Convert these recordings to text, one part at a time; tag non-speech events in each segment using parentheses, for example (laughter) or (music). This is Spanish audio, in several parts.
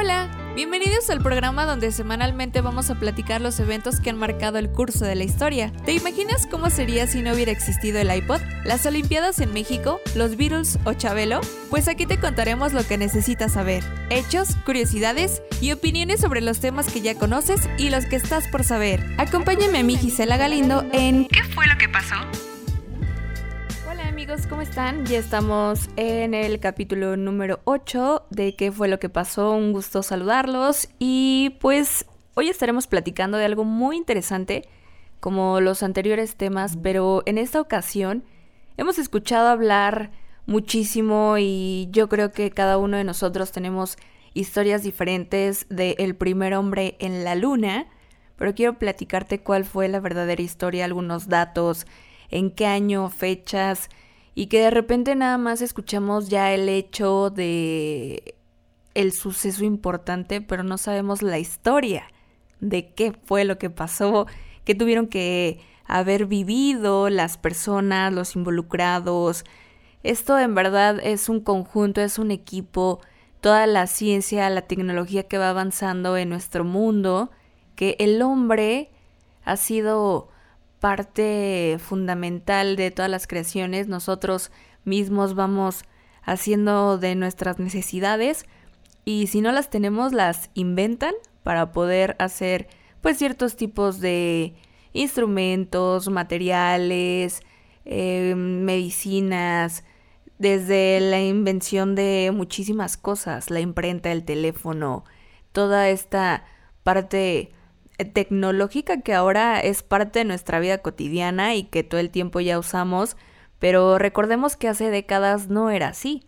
Hola, bienvenidos al programa donde semanalmente vamos a platicar los eventos que han marcado el curso de la historia. ¿Te imaginas cómo sería si no hubiera existido el iPod, las Olimpiadas en México, los Beatles o Chabelo? Pues aquí te contaremos lo que necesitas saber, hechos, curiosidades y opiniones sobre los temas que ya conoces y los que estás por saber. Acompáñame a mí Gisela Galindo en ¿Qué fue lo que pasó? Amigos, ¿cómo están? Ya estamos en el capítulo número 8 de qué fue lo que pasó. Un gusto saludarlos y pues hoy estaremos platicando de algo muy interesante como los anteriores temas, pero en esta ocasión hemos escuchado hablar muchísimo y yo creo que cada uno de nosotros tenemos historias diferentes de el primer hombre en la luna, pero quiero platicarte cuál fue la verdadera historia, algunos datos, en qué año, fechas, y que de repente nada más escuchamos ya el hecho de el suceso importante, pero no sabemos la historia de qué fue lo que pasó, qué tuvieron que haber vivido las personas, los involucrados. Esto en verdad es un conjunto, es un equipo, toda la ciencia, la tecnología que va avanzando en nuestro mundo, que el hombre ha sido parte fundamental de todas las creaciones. Nosotros mismos vamos haciendo de nuestras necesidades y si no las tenemos las inventan para poder hacer pues ciertos tipos de instrumentos, materiales, eh, medicinas, desde la invención de muchísimas cosas, la imprenta, el teléfono, toda esta parte tecnológica que ahora es parte de nuestra vida cotidiana y que todo el tiempo ya usamos, pero recordemos que hace décadas no era así.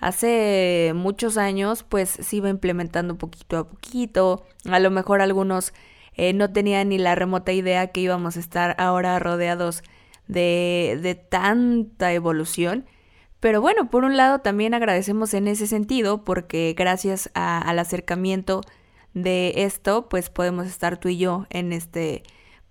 Hace muchos años pues se iba implementando poquito a poquito, a lo mejor algunos eh, no tenían ni la remota idea que íbamos a estar ahora rodeados de, de tanta evolución. Pero bueno, por un lado también agradecemos en ese sentido porque gracias al acercamiento de esto, pues podemos estar tú y yo en este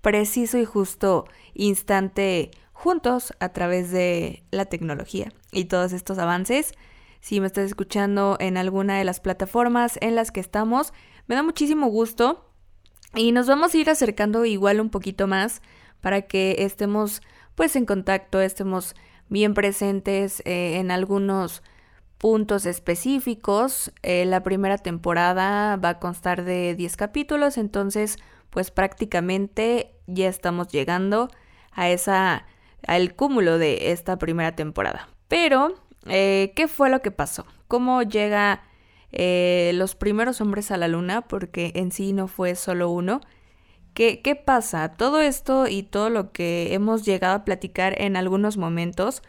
preciso y justo instante juntos a través de la tecnología y todos estos avances. Si me estás escuchando en alguna de las plataformas en las que estamos, me da muchísimo gusto y nos vamos a ir acercando igual un poquito más para que estemos pues en contacto, estemos bien presentes eh, en algunos puntos específicos. Eh, la primera temporada va a constar de 10 capítulos, entonces pues prácticamente ya estamos llegando a esa al cúmulo de esta primera temporada. Pero, eh, ¿qué fue lo que pasó? ¿Cómo llega eh, los primeros hombres a la luna? Porque en sí no fue solo uno. ¿Qué, ¿Qué pasa? Todo esto y todo lo que hemos llegado a platicar en algunos momentos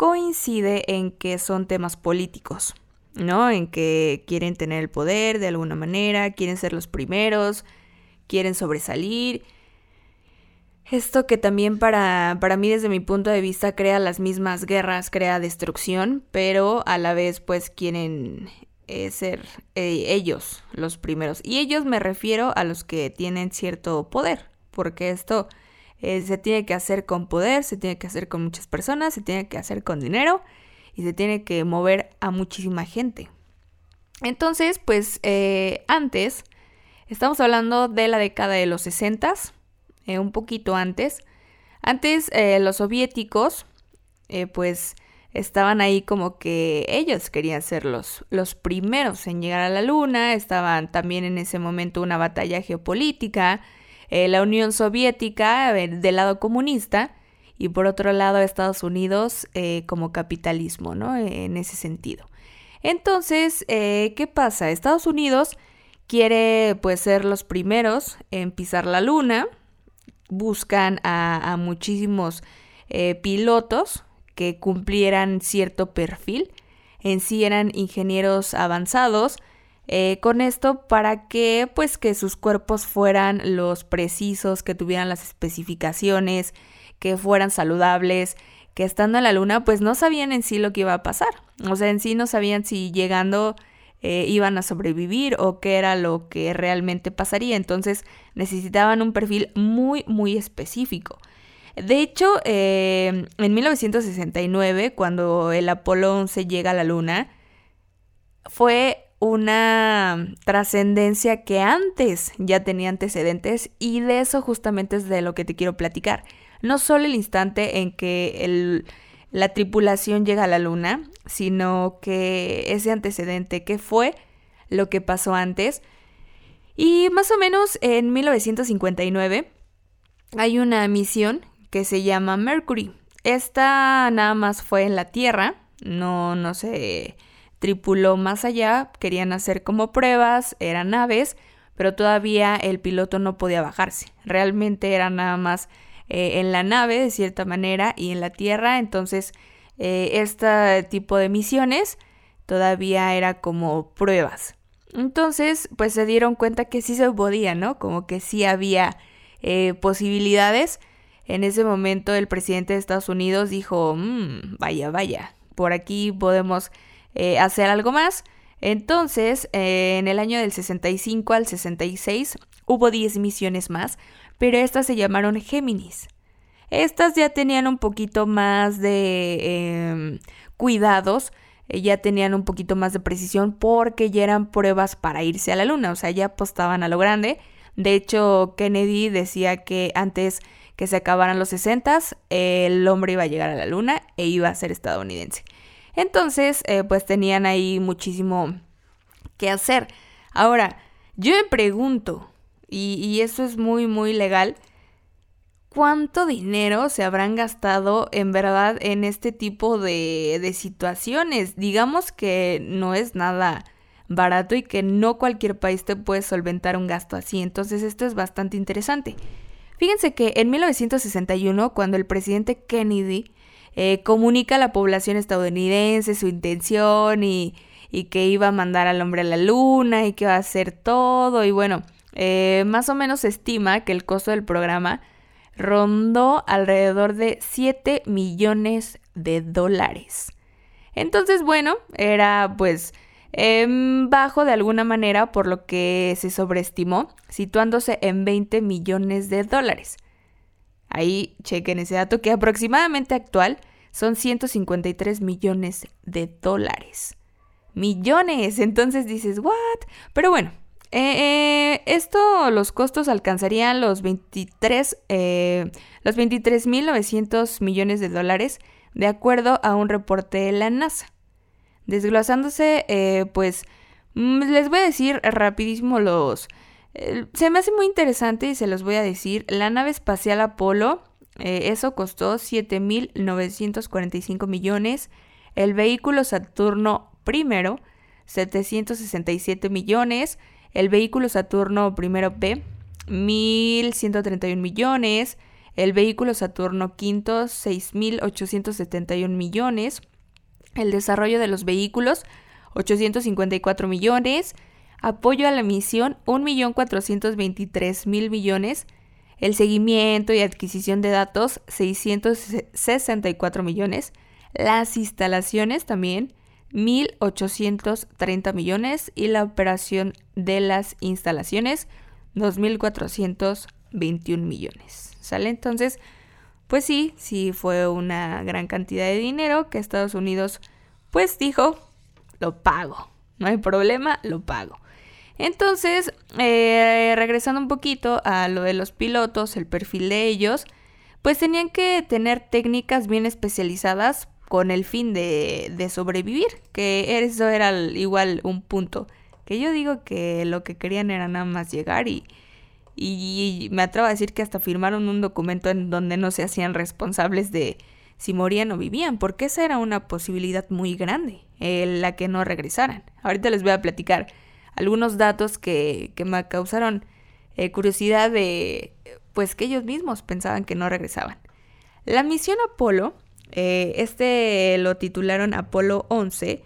coincide en que son temas políticos, ¿no? En que quieren tener el poder de alguna manera, quieren ser los primeros, quieren sobresalir. Esto que también para, para mí desde mi punto de vista crea las mismas guerras, crea destrucción, pero a la vez pues quieren eh, ser eh, ellos los primeros. Y ellos me refiero a los que tienen cierto poder, porque esto eh, se tiene que hacer con poder, se tiene que hacer con muchas personas, se tiene que hacer con dinero y se tiene que mover a muchísima gente. Entonces, pues eh, antes, estamos hablando de la década de los 60, eh, un poquito antes. Antes los soviéticos, pues estaban ahí como que ellos querían ser los, los primeros en llegar a la luna, estaban también en ese momento una batalla geopolítica, eh, la Unión Soviética del lado comunista y por otro lado Estados Unidos eh, como capitalismo, ¿no? En ese sentido. Entonces, eh, ¿qué pasa? Estados Unidos quiere pues ser los primeros en pisar la luna, buscan a, a muchísimos pilotos que cumplieran cierto perfil, en sí eran ingenieros avanzados, eh, con esto para que pues que sus cuerpos fueran los precisos, que tuvieran las especificaciones, que fueran saludables, que estando en la luna pues no sabían en sí lo que iba a pasar. O sea, en sí no sabían si llegando eh, iban a sobrevivir o qué era lo que realmente pasaría. Entonces necesitaban un perfil muy, muy específico. De hecho, eh, en 1969, cuando el Apolo 11 llega a la Luna, fue una trascendencia que antes ya tenía antecedentes y de eso justamente es de lo que te quiero platicar. No solo el instante en que la tripulación llega a la luna, sino que ese antecedente que fue lo que pasó antes. Y más o menos en 1959 hay una misión que se llama Mercury. Esta nada más fue en la Tierra, no, no se tripuló más allá, querían hacer como pruebas, eran naves, pero todavía el piloto no podía bajarse. Realmente era nada más eh, en la nave de cierta manera y en la Tierra, entonces eh, este tipo de misiones todavía era como pruebas. Entonces, pues se dieron cuenta que sí se podía, ¿no? Como que sí había eh, posibilidades. En ese momento el presidente de Estados Unidos dijo, mm, vaya, vaya, por aquí podemos eh, hacer algo más. Entonces, eh, en el año del 65 al 66 hubo 10 misiones más, pero estas se llamaron Géminis. Estas ya tenían un poquito más de em, cuidados, ya tenían un poquito más de precisión porque ya eran pruebas para irse a la luna, o sea, ya apostaban a lo grande. De hecho, Kennedy decía que antes que se acabaran los 60, el hombre iba a llegar a la luna e iba a ser estadounidense. Entonces, eh, pues tenían ahí muchísimo que hacer. Ahora, yo me pregunto, y, eso es muy, muy legal, ¿cuánto dinero se habrán gastado en verdad en este tipo de, de situaciones? Digamos que no es nada barato y que no cualquier país te puede solventar un gasto así. Entonces esto es bastante interesante. Fíjense que en 1961, cuando el presidente Kennedy eh, comunica a la población estadounidense su intención y, que iba a mandar al hombre a la luna y que iba a hacer todo, y bueno, eh, más o menos se estima que el costo del programa rondó alrededor de 7 millones de dólares. Entonces, bueno, era pues Em, bajo de alguna manera por lo que se sobreestimó, situándose en 20 millones de dólares. Ahí chequen ese dato que aproximadamente actual son 153 millones de dólares. Millones, entonces dices, ¿what? Pero bueno, eh, eh, esto, los costos alcanzarían los 23, eh, los 23.900 millones de dólares, de acuerdo a un reporte de la NASA. Desglosándose, pues mm, les voy a decir rapidísimo los... Se me hace muy interesante y se los voy a decir. La nave espacial Apolo, eh, eso costó 7.945 millones. El vehículo Saturno primero, 767 millones. El vehículo Saturno primero P, 1.131 millones. El vehículo Saturno quinto, 6.871 millones el desarrollo de los vehículos, 854 millones, apoyo a la misión, 1.423.000 millones, el seguimiento y adquisición de datos, 664 millones, las instalaciones también, 1.830 millones y la operación de las instalaciones, 2.421 millones. ¿Sale? Entonces, pues sí, sí fue una gran cantidad de dinero que Estados Unidos pues dijo, lo pago, no hay problema, lo pago. Entonces, eh, regresando un poquito a lo de los pilotos, el perfil de ellos, pues tenían que tener técnicas bien especializadas con el fin de, de sobrevivir, que eso era igual un punto, que yo digo que lo que querían era nada más llegar y, y me atrevo a decir que hasta firmaron un documento en donde no se hacían responsables de si morían o vivían, porque esa era una posibilidad muy grande, la que no regresaran. Ahorita les voy a platicar algunos datos que, me causaron eh, curiosidad de, pues que ellos mismos pensaban que no regresaban. La misión Apolo, eh, este lo titularon Apolo 11,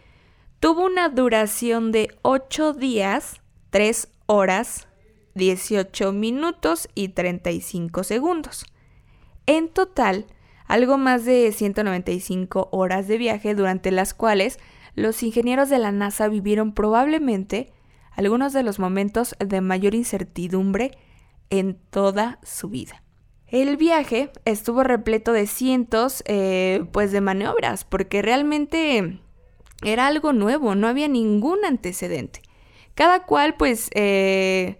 tuvo una duración de 8 días, 3 horas, 18 minutos y 35 segundos. En total, algo más de 195 horas de viaje durante las cuales los ingenieros de la NASA vivieron probablemente algunos de los momentos de mayor incertidumbre en toda su vida. El viaje estuvo repleto de cientos eh, pues de maniobras porque realmente era algo nuevo, no había ningún antecedente. Cada cual, pues, eh,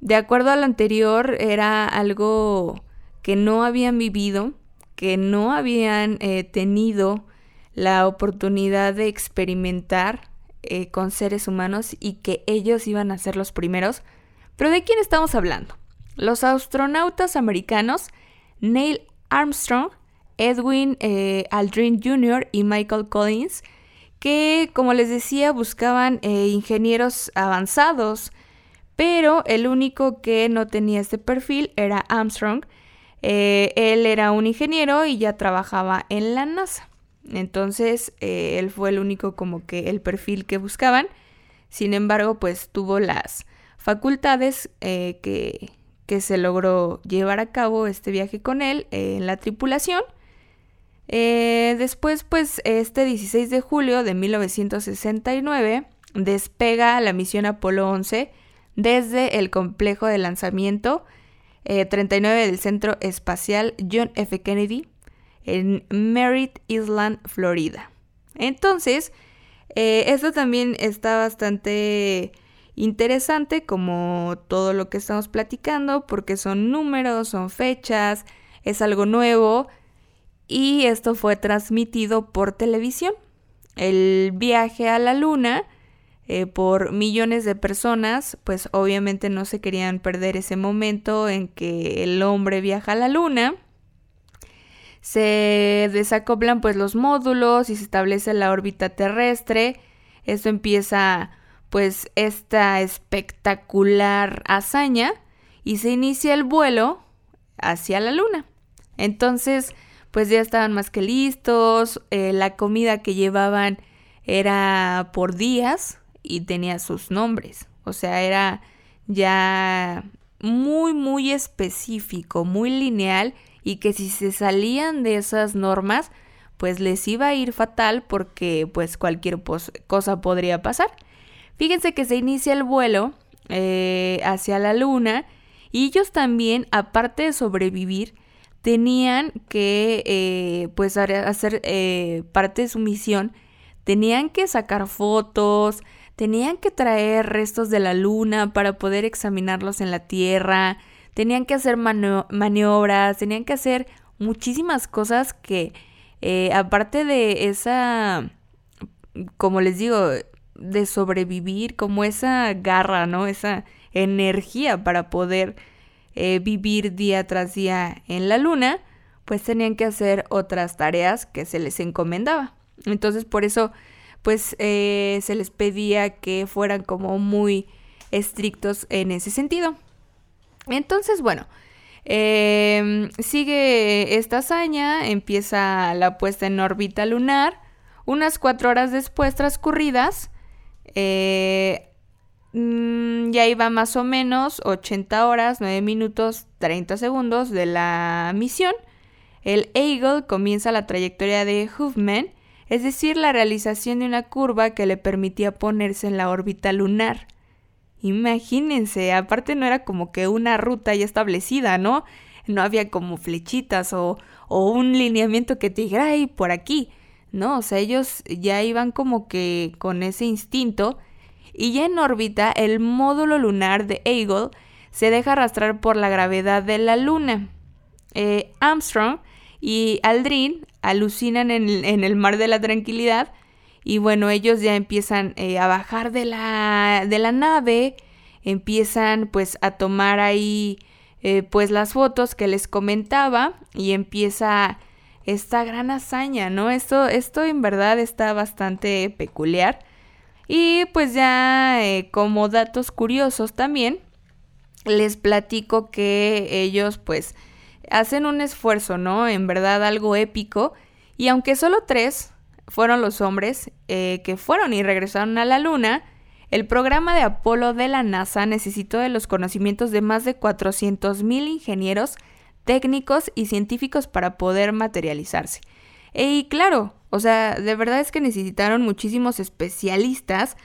de acuerdo a lo anterior, era algo que no habían vivido, que no habían eh, tenido la oportunidad de experimentar eh, con seres humanos y que ellos iban a ser los primeros. Pero ¿de quién estamos hablando? Los astronautas americanos Neil Armstrong, Edwin eh, Aldrin Jr. y Michael Collins, que como les decía buscaban eh, ingenieros avanzados, pero el único que no tenía este perfil era Armstrong. él era un ingeniero y ya trabajaba en la NASA. Entonces, eh, él fue el único como que el perfil que buscaban. Sin embargo, pues tuvo las facultades eh, que, que, se logró llevar a cabo este viaje con él eh, en la tripulación. después, pues, este 16 de julio de 1969 despega la misión Apolo 11 desde el complejo de lanzamiento 39 del Centro Espacial John F. Kennedy en Merritt Island, Florida. Entonces, eh, esto también está bastante interesante como todo lo que estamos platicando porque son números, son fechas, es algo nuevo y esto fue transmitido por televisión. El viaje a la luna eh, por millones de personas, pues obviamente no se querían perder ese momento en que el hombre viaja a la luna se desacoplan pues los módulos y se establece la órbita terrestre. Esto empieza pues esta espectacular hazaña y se inicia el vuelo hacia la luna. Entonces pues ya estaban más que listos, eh, la comida que llevaban era por días y tenía sus nombres, o sea, era ya muy muy específico, muy lineal y que si se salían de esas normas, pues les iba a ir fatal porque pues cualquier cosa podría pasar. Fíjense que se inicia el vuelo eh, hacia la luna y ellos también, aparte de sobrevivir, tenían que eh, pues hacer eh, parte de su misión, tenían que sacar fotos, tenían que traer restos de la luna para poder examinarlos en la Tierra, tenían que hacer maniobras, tenían que hacer muchísimas cosas que, eh, aparte de esa, como les digo, de sobrevivir, como esa garra, ¿no? Esa energía para poder eh, vivir día tras día en la luna, pues tenían que hacer otras tareas que se les encomendaba. Entonces, por eso, pues eh, se les pedía que fueran como muy estrictos en ese sentido. Entonces, bueno, em, sigue esta hazaña, empieza la puesta en órbita lunar. Unas cuatro horas después transcurridas, eh, mm, ya iba más o menos 80 horas, 9 minutos, 30 segundos de la misión. El Eagle comienza la trayectoria de Huffman, es decir, la realización de una curva que le permitía ponerse en la órbita lunar. Imagínense, aparte no era como que una ruta ya establecida, ¿no? No había como flechitas o, un lineamiento que te dijera, ay, por aquí. No, o sea, ellos ya iban como que con ese instinto. Y ya en órbita, el módulo lunar de Eagle se deja arrastrar por la gravedad de la Luna. Eh, Armstrong y Aldrin alucinan en el mar de la tranquilidad y bueno, ellos ya empiezan eh, a bajar de la, de la nave, empiezan pues a tomar ahí eh, pues las fotos que les comentaba y empieza esta gran hazaña, ¿no? Esto, esto en verdad está bastante peculiar. Y pues ya eh, como datos curiosos también, les platico que ellos pues hacen un esfuerzo, ¿no? En verdad algo épico. Y aunque solo tres fueron los hombres eh, que fueron y regresaron a la Luna, el programa de Apolo de la NASA necesitó de los conocimientos de más de 400.000 ingenieros, técnicos y científicos para poder materializarse. Y claro, o sea, de verdad es que necesitaron muchísimos especialistas.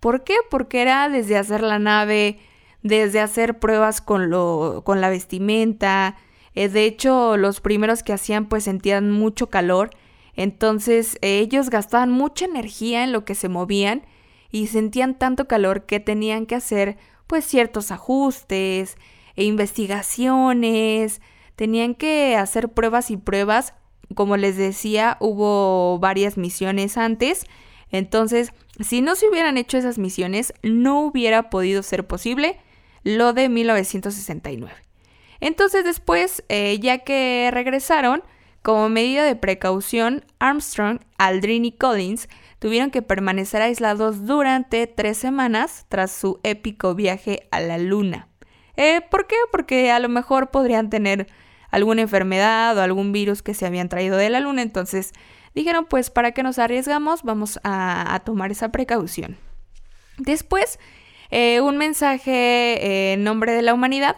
¿Por qué? Porque era desde hacer la nave, desde hacer pruebas con, lo, con la vestimenta. Eh, de hecho, los primeros que hacían pues sentían mucho calor entonces ellos gastaban mucha energía en lo que se movían y sentían tanto calor que tenían que hacer pues ciertos ajustes e investigaciones, tenían que hacer pruebas y pruebas, como les decía, hubo varias misiones antes, entonces si no se hubieran hecho esas misiones no hubiera podido ser posible lo de 1969. Entonces después, eh, ya que regresaron, como medida de precaución, Armstrong, Aldrin y Collins tuvieron que permanecer aislados durante tres semanas tras su épico viaje a la Luna. Eh, ¿Por qué? Porque a lo mejor podrían tener alguna enfermedad o algún virus que se habían traído de la Luna, entonces dijeron pues para qué nos arriesgamos, vamos a, tomar esa precaución. Después, eh, un mensaje en nombre de la humanidad,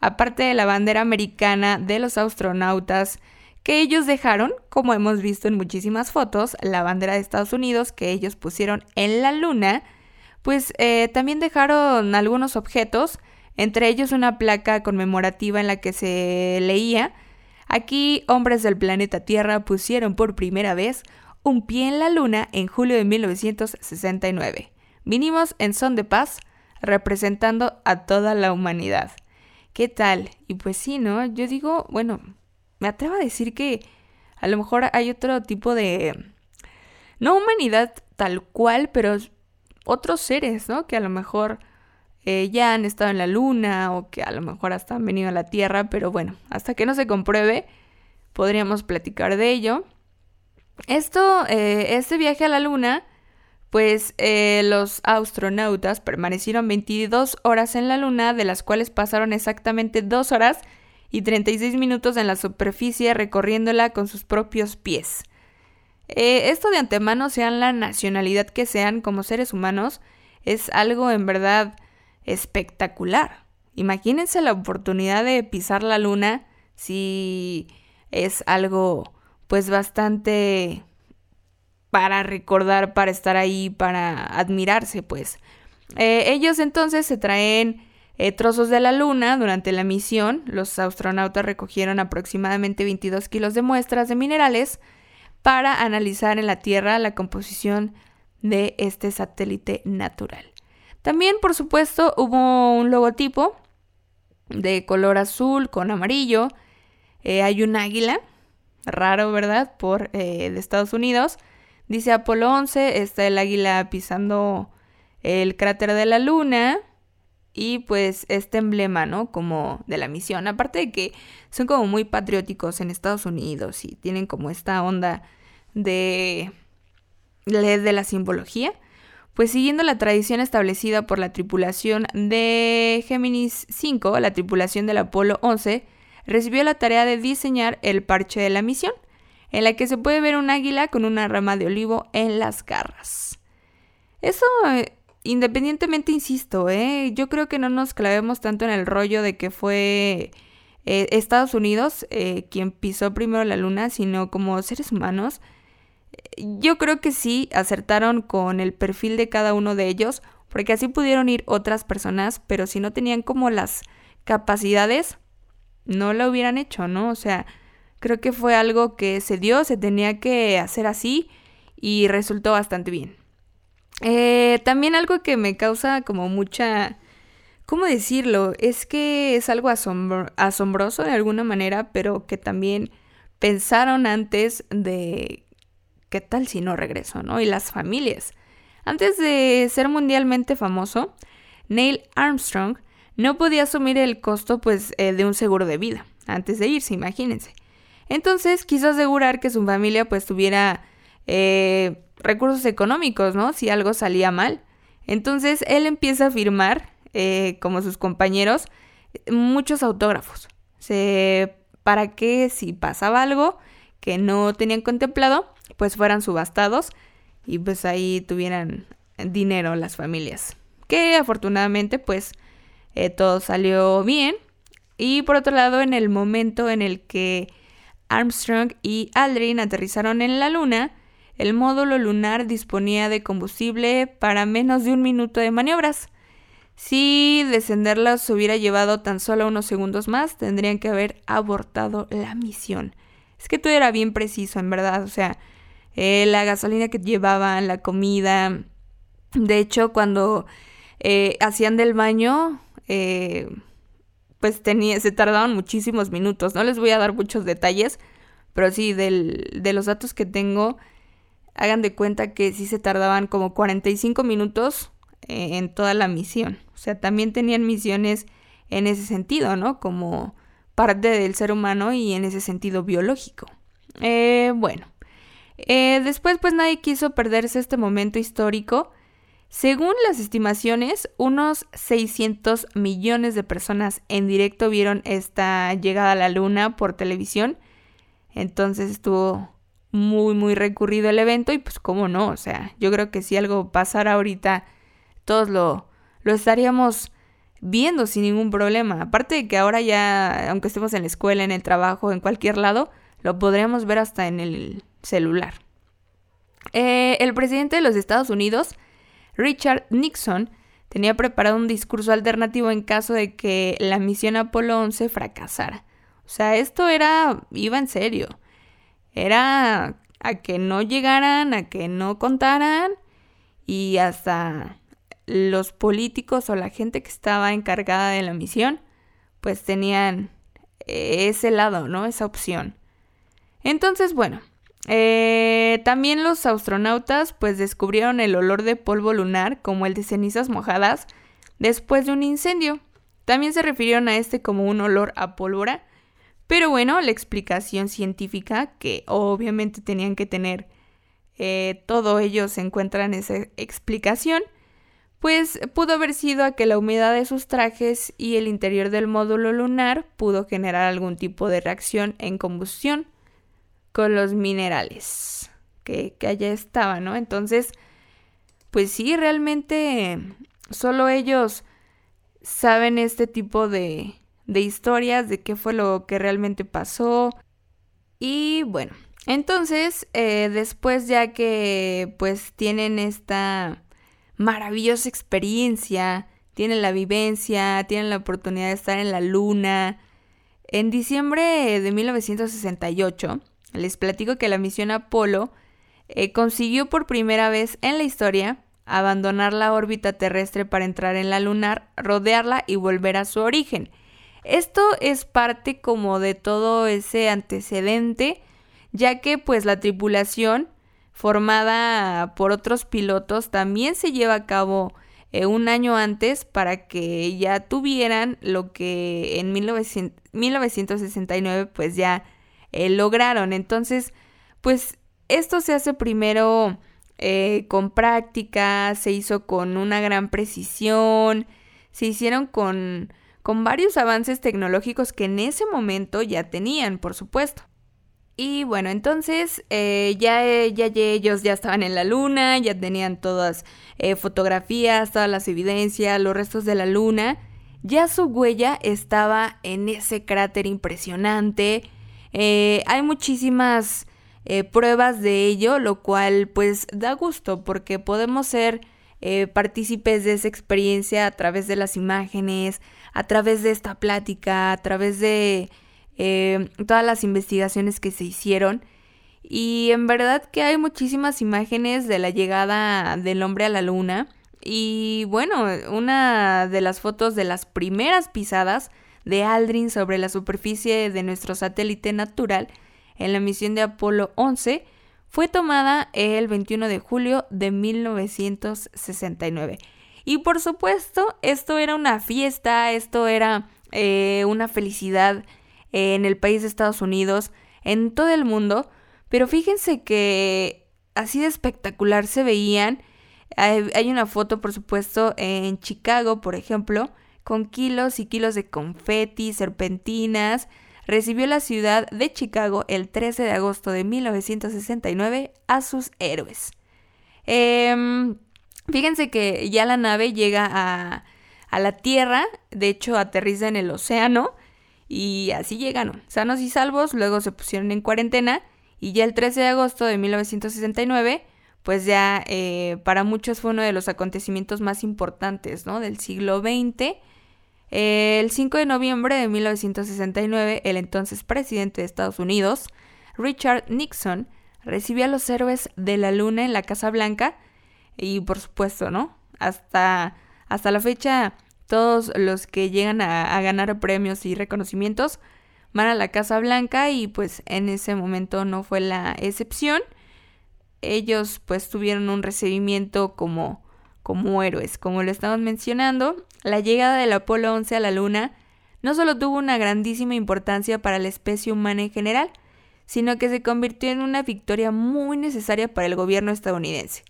aparte de la bandera americana de los astronautas, que ellos dejaron, como hemos visto en muchísimas fotos, la bandera de Estados Unidos que ellos pusieron en la luna, pues eh, también dejaron algunos objetos, entre ellos una placa conmemorativa en la que se leía, aquí hombres del planeta Tierra pusieron por primera vez un pie en la luna en julio de 1969. Vinimos en son de paz, representando a toda la humanidad. ¿Qué tal? Y pues sí, ¿no? Yo digo, bueno, me atrevo a decir que a lo mejor hay otro tipo de... No humanidad tal cual, pero otros seres, ¿no? Que a lo mejor eh, ya han estado en la luna o que a lo mejor hasta han venido a la Tierra, pero bueno, hasta que no se compruebe, podríamos platicar de ello. Esto, eh, este viaje a la luna, pues eh, los astronautas permanecieron 22 horas en la luna, de las cuales pasaron exactamente 2 horas y 36 minutos en la superficie recorriéndola con sus propios pies. Eh, esto de antemano, sean la nacionalidad que sean como seres humanos, es algo en verdad espectacular. Imagínense la oportunidad de pisar la luna si es algo pues bastante para recordar, para estar ahí, para admirarse pues. Eh, ellos entonces se traen eh, trozos de la Luna. Durante la misión, los astronautas recogieron aproximadamente 22 kilos de muestras de minerales para analizar en la Tierra la composición de este satélite natural. También, por supuesto, hubo un logotipo de color azul con amarillo. Eh, hay un águila, raro, ¿verdad? Por eh, de Estados Unidos. Dice Apolo 11, está el águila pisando el cráter de la Luna y pues este emblema, ¿no? Como de la misión. Aparte de que son como muy patrióticos en Estados Unidos y tienen como esta onda de, de la simbología. Pues siguiendo la tradición establecida por la tripulación de Géminis 5, la tripulación del Apolo 11 recibió la tarea de diseñar el parche de la misión, en la que se puede ver un águila con una rama de olivo en las garras. Eso eh, Independientemente, insisto, ¿eh? yo creo que no nos clavemos tanto en el rollo de que fue eh, Estados Unidos eh, quien pisó primero la luna, sino como seres humanos. Yo creo que sí acertaron con el perfil de cada uno de ellos, porque así pudieron ir otras personas, pero si no tenían como las capacidades, no lo hubieran hecho, ¿no? O sea, creo que fue algo que se dio, se tenía que hacer así y resultó bastante bien. Eh, también algo que me causa como mucha... ¿Cómo decirlo? Es que es algo asombroso de alguna manera, pero que también pensaron antes de qué tal si no regreso, ¿no? Y las familias. Antes de ser mundialmente famoso, Neil Armstrong no podía asumir el costo pues eh, de un seguro de vida antes de irse, imagínense. Entonces quiso asegurar que su familia pues tuviera eh, recursos económicos, ¿no? Si algo salía mal. Entonces él empieza a firmar, eh, como sus compañeros, muchos autógrafos. para que si pasaba algo que no tenían contemplado, pues fueran subastados y pues ahí tuvieran dinero las familias. Que afortunadamente pues eh, todo salió bien. Y por otro lado, en el momento en el que Armstrong y Aldrin aterrizaron en la luna, el módulo lunar disponía de combustible para menos de un minuto de maniobras. Si descenderla se hubiera llevado tan solo unos segundos más, tendrían que haber abortado la misión. Es que todo era bien preciso, en verdad. O sea, eh, la gasolina que llevaban, la comida, De hecho, cuando eh, hacían del baño, eh, pues tenía, se tardaban muchísimos minutos. No les voy a dar muchos detalles, pero sí, de los datos que tengo, hagan de cuenta que sí se tardaban como 45 minutos eh, en toda la misión. O sea, también tenían misiones en ese sentido, ¿no? Como parte del ser humano y en ese sentido biológico. bueno, después pues nadie quiso perderse este momento histórico según las estimaciones, unos 600 millones de personas en directo vieron esta llegada a la luna por televisión. Entonces estuvo muy, muy recurrido el evento y pues cómo no, o sea, yo creo que si algo pasara ahorita, todos lo, lo estaríamos viendo sin ningún problema. Aparte de que ahora ya, aunque estemos en la escuela, en el trabajo, en cualquier lado, lo podríamos ver hasta en el celular. Eh, el presidente de los Estados Unidos Richard Nixon tenía preparado un discurso alternativo en caso de que la misión Apolo 11 fracasara. O sea, esto era, iba en serio. Era a que no llegaran, a que no contaran y hasta los políticos o la gente que estaba encargada de la misión, pues tenían ese lado, ¿no? Esa opción. Entonces, bueno, eh, también los astronautas pues descubrieron el olor de polvo lunar como el de cenizas mojadas después de un incendio. También se refirieron a este como un olor a pólvora. Pero bueno, la explicación científica que obviamente tenían que tener eh, todo ello se encuentra en esa explicación, pues pudo haber sido a que la humedad de sus trajes y el interior del módulo lunar pudo generar algún tipo de reacción en combustión con los minerales que, allá estaban, ¿no? Entonces, pues sí, realmente solo ellos saben este tipo de, de historias, de qué fue lo que realmente pasó. Y bueno, entonces, eh, después ya que pues tienen esta maravillosa experiencia, tienen la vivencia, tienen la oportunidad de estar en la luna, en diciembre de 1968, les platico que la misión Apolo eh, consiguió por primera vez en la historia abandonar la órbita terrestre para entrar en la lunar, rodearla y volver a su origen. Esto es parte como de todo ese antecedente, ya que pues la tripulación formada por otros pilotos también se lleva a cabo eh, un año antes para que ya tuvieran lo que en 1969 pues ya eh, lograron. Entonces, pues esto se hace primero eh, con práctica, se hizo con una gran precisión, se hicieron con, con varios avances tecnológicos que en ese momento ya tenían, por supuesto. Y bueno, entonces eh, ya, ya, ellos ya estaban en la luna, ya tenían todas fotografías, todas las evidencias, los restos de la luna. Ya su huella estaba en ese cráter impresionante eh, hay muchísimas eh, pruebas de ello, lo cual pues da gusto porque podemos ser eh, partícipes de esa experiencia a través de las imágenes, a través de esta plática, a través de todas las investigaciones que se hicieron. Y en verdad que hay muchísimas imágenes de la llegada del hombre a la luna. Y bueno, una de las fotos de las primeras pisadas de Aldrin sobre la superficie de nuestro satélite natural en la misión de Apolo 11 fue tomada el 21 de julio de 1969. Y por supuesto, esto era una fiesta, esto era eh, una felicidad en el país de Estados Unidos, en todo el mundo, pero fíjense que así de espectacular se veían. hay una foto, por supuesto, en Chicago, por ejemplo, con kilos y kilos de confeti, serpentinas, recibió la ciudad de Chicago el 13 de agosto de 1969 a sus héroes. Em, fíjense que ya la nave llega a, a la Tierra, de hecho aterriza en el océano y así llegaron, sanos y salvos, luego se pusieron en cuarentena y ya el 13 de agosto de 1969 pues ya eh, para muchos fue uno de los acontecimientos más importantes ¿no? del siglo XX el 5 de noviembre de 1969, el entonces presidente de Estados Unidos, Richard Nixon, recibió a los héroes de la Luna en la Casa Blanca. Y por supuesto, ¿no? Hasta, hasta la fecha, todos los que llegan a, ganar premios y reconocimientos van a la Casa Blanca y pues en ese momento no fue la excepción. Ellos pues tuvieron un recibimiento como, como héroes, como lo estamos mencionando. La llegada del Apolo 11 a la Luna no solo tuvo una grandísima importancia para la especie humana en general, sino que se convirtió en una victoria muy necesaria para el gobierno estadounidense.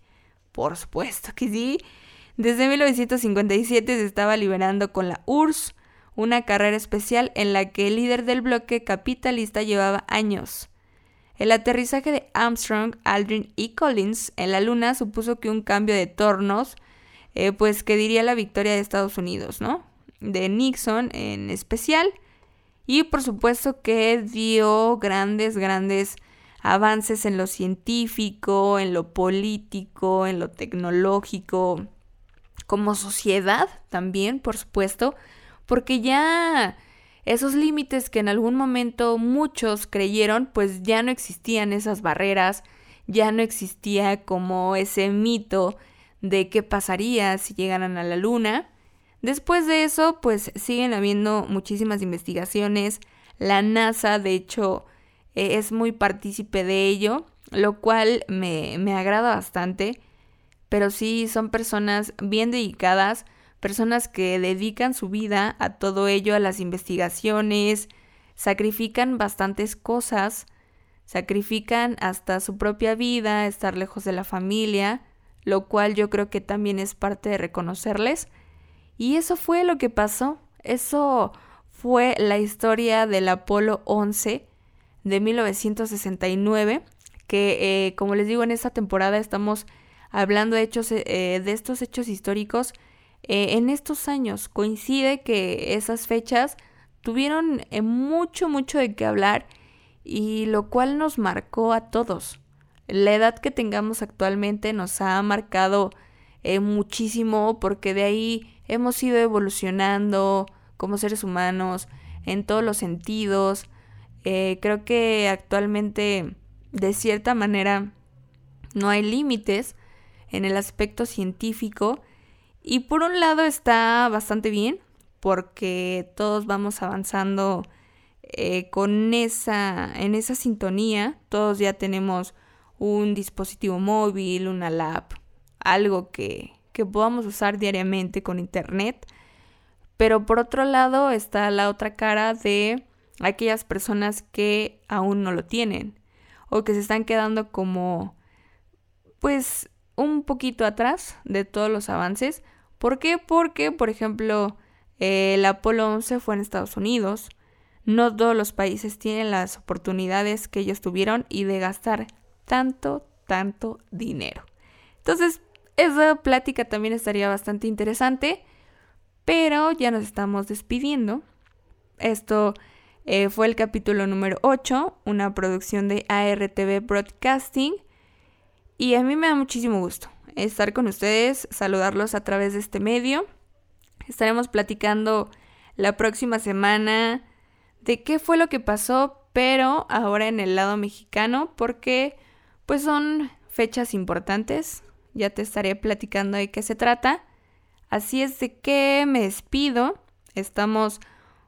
Por supuesto que sí. Desde 1957 se estaba liberando con la URSS, una carrera especial en la que el líder del bloque capitalista llevaba años. El aterrizaje de Armstrong, Aldrin y Collins en la Luna supuso que un cambio de tornos, eh, pues que diría la victoria de Estados Unidos, ¿no? De Nixon en especial. Y por supuesto que dio grandes, grandes avances en lo científico, en lo político, en lo tecnológico, como sociedad también, por supuesto porque ya esos límites que en algún momento muchos creyeron, pues ya no existían esas barreras, ya no existía como ese mito de qué pasaría si llegaran a la luna. Después de eso, pues siguen habiendo muchísimas investigaciones. La NASA, de hecho, e-, es muy partícipe de ello, lo cual me, me agrada bastante. Pero sí, son personas bien dedicadas personas que dedican su vida a todo ello, a las investigaciones, sacrifican bastantes cosas, sacrifican hasta su propia vida, estar lejos de la familia, lo cual yo creo que también es parte de reconocerles. Y eso fue lo que pasó, eso fue la historia del Apolo 11 de 1969, que eh, como les digo en esta temporada estamos hablando de, hechos, eh, de estos hechos históricos eh, en estos años coincide que esas fechas tuvieron mucho, mucho de qué hablar y lo cual nos marcó a todos. La edad que tengamos actualmente nos ha marcado muchísimo porque de ahí hemos ido evolucionando como seres humanos en todos los sentidos. Creo que actualmente de cierta manera no hay límites en el aspecto científico y por un lado está bastante bien, porque todos vamos avanzando eh, con esa, en esa sintonía. Todos ya tenemos un dispositivo móvil, una lap, algo que, que podamos usar diariamente con internet. Pero por otro lado está la otra cara de aquellas personas que aún no lo tienen o que se están quedando como pues un poquito atrás de todos los avances ¿Por qué? Porque, por ejemplo, el Apolo 11 fue en Estados Unidos. No todos los países tienen las oportunidades que ellos tuvieron y de gastar tanto, tanto dinero. Entonces, esa plática también estaría bastante interesante, pero ya nos estamos despidiendo. Esto eh, fue el capítulo número 8, una producción de ARTV Broadcasting, y a mí me da muchísimo gusto estar con ustedes, saludarlos a través de este medio. Estaremos platicando la próxima semana de qué fue lo que pasó, pero ahora en el lado mexicano, porque pues son fechas importantes. Ya te estaré platicando de qué se trata. Así es de que me despido. Estamos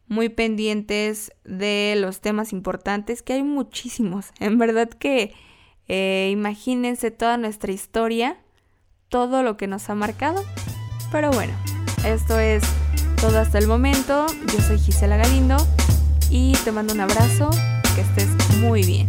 muy pendientes de los temas importantes, que hay muchísimos. (laughs) En verdad que eh, imagínense toda nuestra historia todo lo que nos ha marcado. Pero bueno, esto es todo hasta el momento. Yo soy Gisela Galindo y te mando un abrazo. Que estés muy bien.